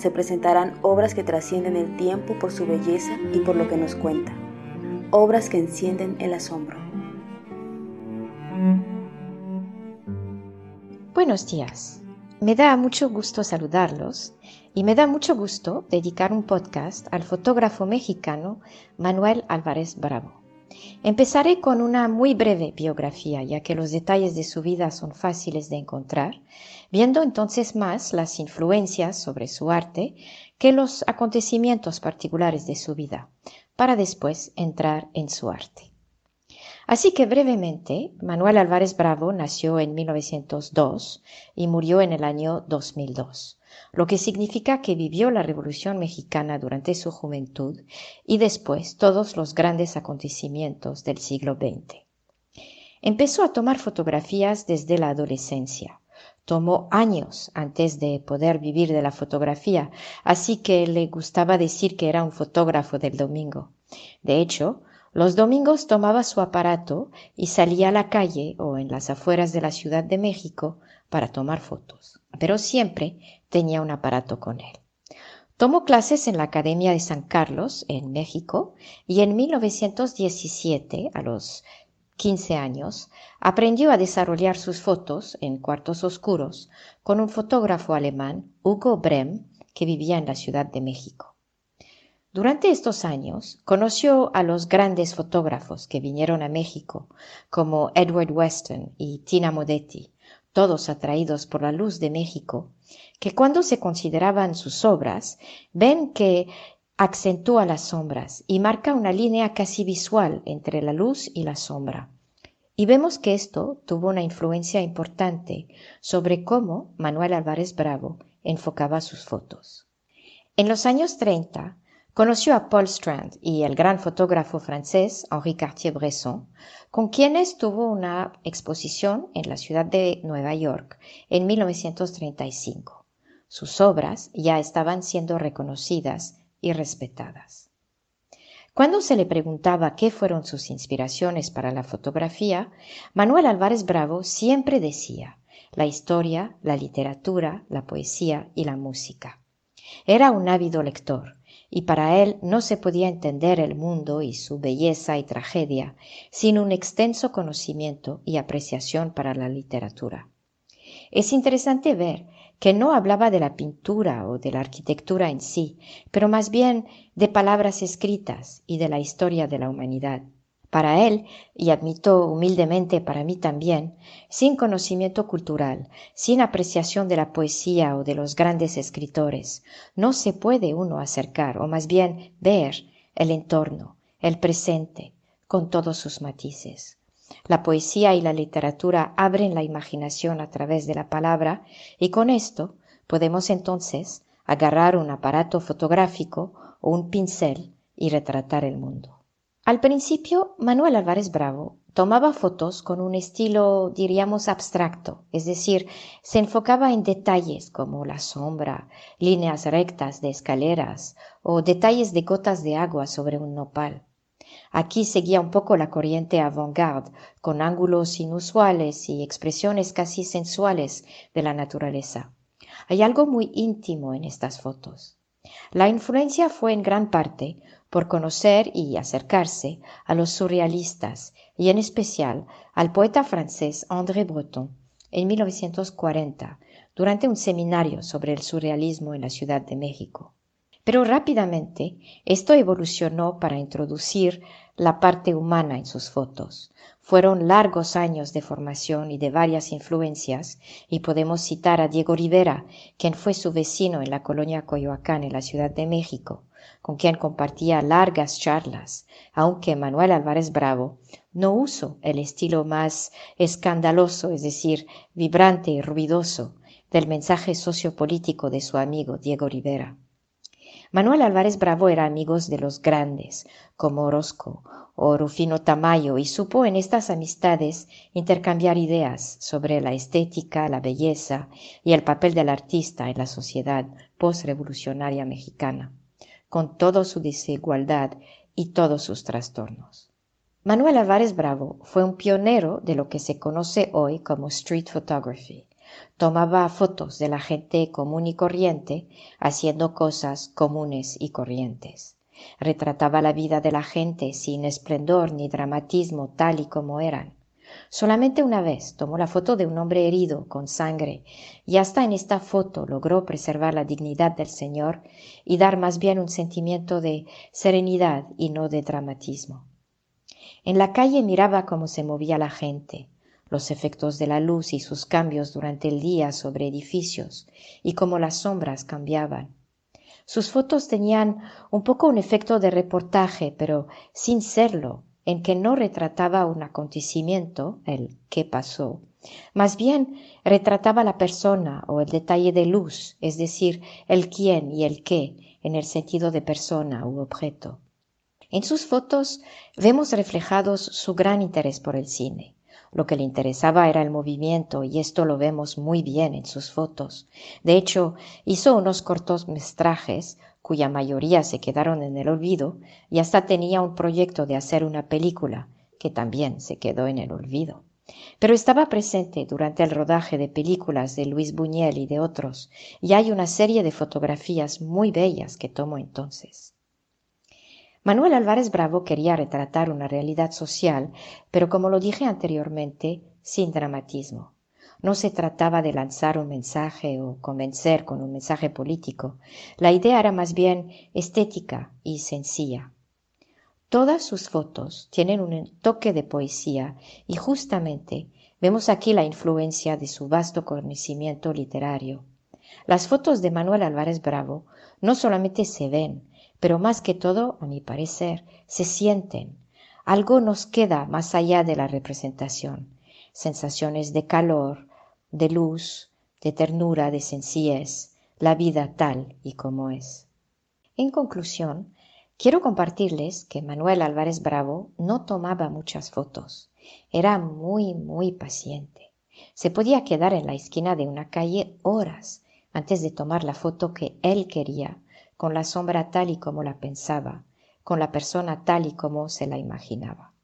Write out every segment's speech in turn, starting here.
Se presentarán obras que trascienden el tiempo por su belleza y por lo que nos cuenta. Obras que encienden el asombro. Buenos días. Me da mucho gusto saludarlos y me da mucho gusto dedicar un podcast al fotógrafo mexicano Manuel Álvarez Bravo. Empezaré con una muy breve biografía, ya que los detalles de su vida son fáciles de encontrar, viendo entonces más las influencias sobre su arte que los acontecimientos particulares de su vida, para después entrar en su arte. Así que brevemente, Manuel Álvarez Bravo nació en 1902 y murió en el año 2002 lo que significa que vivió la Revolución mexicana durante su juventud y después todos los grandes acontecimientos del siglo XX. Empezó a tomar fotografías desde la adolescencia. Tomó años antes de poder vivir de la fotografía, así que le gustaba decir que era un fotógrafo del domingo. De hecho, los domingos tomaba su aparato y salía a la calle o en las afueras de la Ciudad de México para tomar fotos, pero siempre tenía un aparato con él. Tomó clases en la Academia de San Carlos, en México, y en 1917, a los 15 años, aprendió a desarrollar sus fotos en cuartos oscuros con un fotógrafo alemán, Hugo Brem, que vivía en la Ciudad de México. Durante estos años conoció a los grandes fotógrafos que vinieron a México, como Edward Weston y Tina Modetti, todos atraídos por la luz de México, que cuando se consideraban sus obras, ven que acentúa las sombras y marca una línea casi visual entre la luz y la sombra. Y vemos que esto tuvo una influencia importante sobre cómo Manuel Álvarez Bravo enfocaba sus fotos. En los años 30 conoció a Paul Strand y el gran fotógrafo francés Henri Cartier-Bresson, con quienes tuvo una exposición en la ciudad de Nueva York en 1935. Sus obras ya estaban siendo reconocidas y respetadas. Cuando se le preguntaba qué fueron sus inspiraciones para la fotografía, Manuel Álvarez Bravo siempre decía la historia, la literatura, la poesía y la música. Era un ávido lector y para él no se podía entender el mundo y su belleza y tragedia sin un extenso conocimiento y apreciación para la literatura. Es interesante ver que no hablaba de la pintura o de la arquitectura en sí, pero más bien de palabras escritas y de la historia de la humanidad. Para él, y admito humildemente para mí también, sin conocimiento cultural, sin apreciación de la poesía o de los grandes escritores, no se puede uno acercar, o más bien ver, el entorno, el presente, con todos sus matices. La poesía y la literatura abren la imaginación a través de la palabra y con esto podemos entonces agarrar un aparato fotográfico o un pincel y retratar el mundo. Al principio, Manuel Álvarez Bravo tomaba fotos con un estilo, diríamos, abstracto, es decir, se enfocaba en detalles como la sombra, líneas rectas de escaleras o detalles de gotas de agua sobre un nopal. Aquí seguía un poco la corriente avant-garde, con ángulos inusuales y expresiones casi sensuales de la naturaleza. Hay algo muy íntimo en estas fotos. La influencia fue en gran parte por conocer y acercarse a los surrealistas y en especial al poeta francés André Breton en 1940 durante un seminario sobre el surrealismo en la Ciudad de México. Pero rápidamente esto evolucionó para introducir la parte humana en sus fotos. Fueron largos años de formación y de varias influencias, y podemos citar a Diego Rivera, quien fue su vecino en la colonia Coyoacán en la Ciudad de México, con quien compartía largas charlas, aunque Manuel Álvarez Bravo no usó el estilo más escandaloso, es decir, vibrante y ruidoso, del mensaje sociopolítico de su amigo Diego Rivera. Manuel Álvarez Bravo era amigo de los grandes, como Orozco o Rufino Tamayo, y supo en estas amistades intercambiar ideas sobre la estética, la belleza y el papel del artista en la sociedad postrevolucionaria mexicana, con toda su desigualdad y todos sus trastornos. Manuel Álvarez Bravo fue un pionero de lo que se conoce hoy como street photography Tomaba fotos de la gente común y corriente haciendo cosas comunes y corrientes. Retrataba la vida de la gente sin esplendor ni dramatismo tal y como eran. Solamente una vez tomó la foto de un hombre herido con sangre y hasta en esta foto logró preservar la dignidad del Señor y dar más bien un sentimiento de serenidad y no de dramatismo. En la calle miraba cómo se movía la gente, los efectos de la luz y sus cambios durante el día sobre edificios y cómo las sombras cambiaban. Sus fotos tenían un poco un efecto de reportaje, pero sin serlo, en que no retrataba un acontecimiento, el qué pasó, más bien retrataba la persona o el detalle de luz, es decir, el quién y el qué, en el sentido de persona u objeto. En sus fotos vemos reflejados su gran interés por el cine. Lo que le interesaba era el movimiento y esto lo vemos muy bien en sus fotos. De hecho, hizo unos cortos metrajes cuya mayoría se quedaron en el olvido y hasta tenía un proyecto de hacer una película que también se quedó en el olvido. Pero estaba presente durante el rodaje de películas de Luis Buñuel y de otros, y hay una serie de fotografías muy bellas que tomó entonces. Manuel Álvarez Bravo quería retratar una realidad social, pero como lo dije anteriormente, sin dramatismo. No se trataba de lanzar un mensaje o convencer con un mensaje político. La idea era más bien estética y sencilla. Todas sus fotos tienen un toque de poesía y justamente vemos aquí la influencia de su vasto conocimiento literario. Las fotos de Manuel Álvarez Bravo no solamente se ven, pero más que todo, a mi parecer, se sienten. Algo nos queda más allá de la representación. Sensaciones de calor, de luz, de ternura, de sencillez, la vida tal y como es. En conclusión, quiero compartirles que Manuel Álvarez Bravo no tomaba muchas fotos. Era muy, muy paciente. Se podía quedar en la esquina de una calle horas antes de tomar la foto que él quería con la sombra tal y como la pensaba, con la persona tal y como se la imaginaba.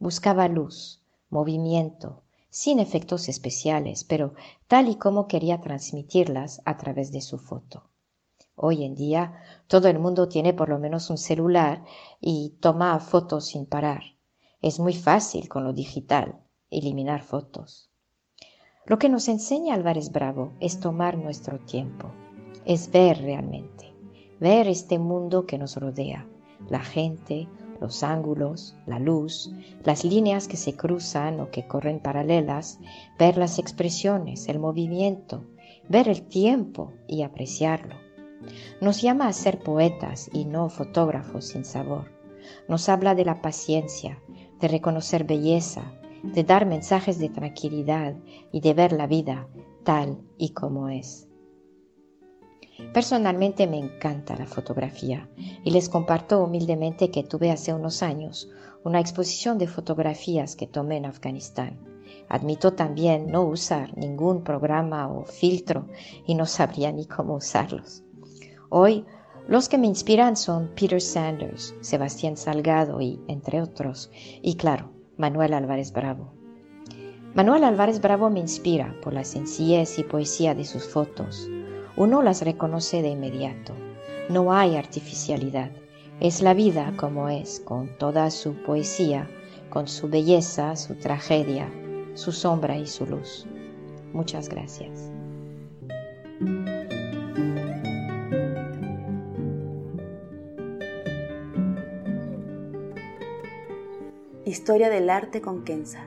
Buscaba luz, movimiento, sin efectos especiales, pero tal y como quería transmitirlas a través de su foto. Hoy en día todo el mundo tiene por lo menos un celular y toma fotos sin parar. Es muy fácil con lo digital eliminar fotos. Lo que nos enseña Álvarez Bravo es tomar nuestro tiempo, es ver realmente ver este mundo que nos rodea, la gente, los ángulos, la luz, las líneas que se cruzan o que corren paralelas, ver las expresiones, el movimiento, ver el tiempo y apreciarlo. Nos llama a ser poetas y no fotógrafos sin sabor. Nos habla de la paciencia, de reconocer belleza, de dar mensajes de tranquilidad y de ver la vida tal y como es. Personalmente me encanta la fotografía y les comparto humildemente que tuve hace unos años una exposición de fotografías que tomé en Afganistán. Admito también no usar ningún programa o filtro y no sabría ni cómo usarlos. Hoy los que me inspiran son Peter Sanders, Sebastián Salgado y, entre otros, y claro, Manuel Álvarez Bravo. Manuel Álvarez Bravo me inspira por la sencillez y poesía de sus fotos, uno las reconoce de inmediato. No hay artificialidad. Es la vida como es, con toda su poesía, con su belleza, su tragedia, su sombra y su luz. Muchas gracias. Historia del arte con Kenza.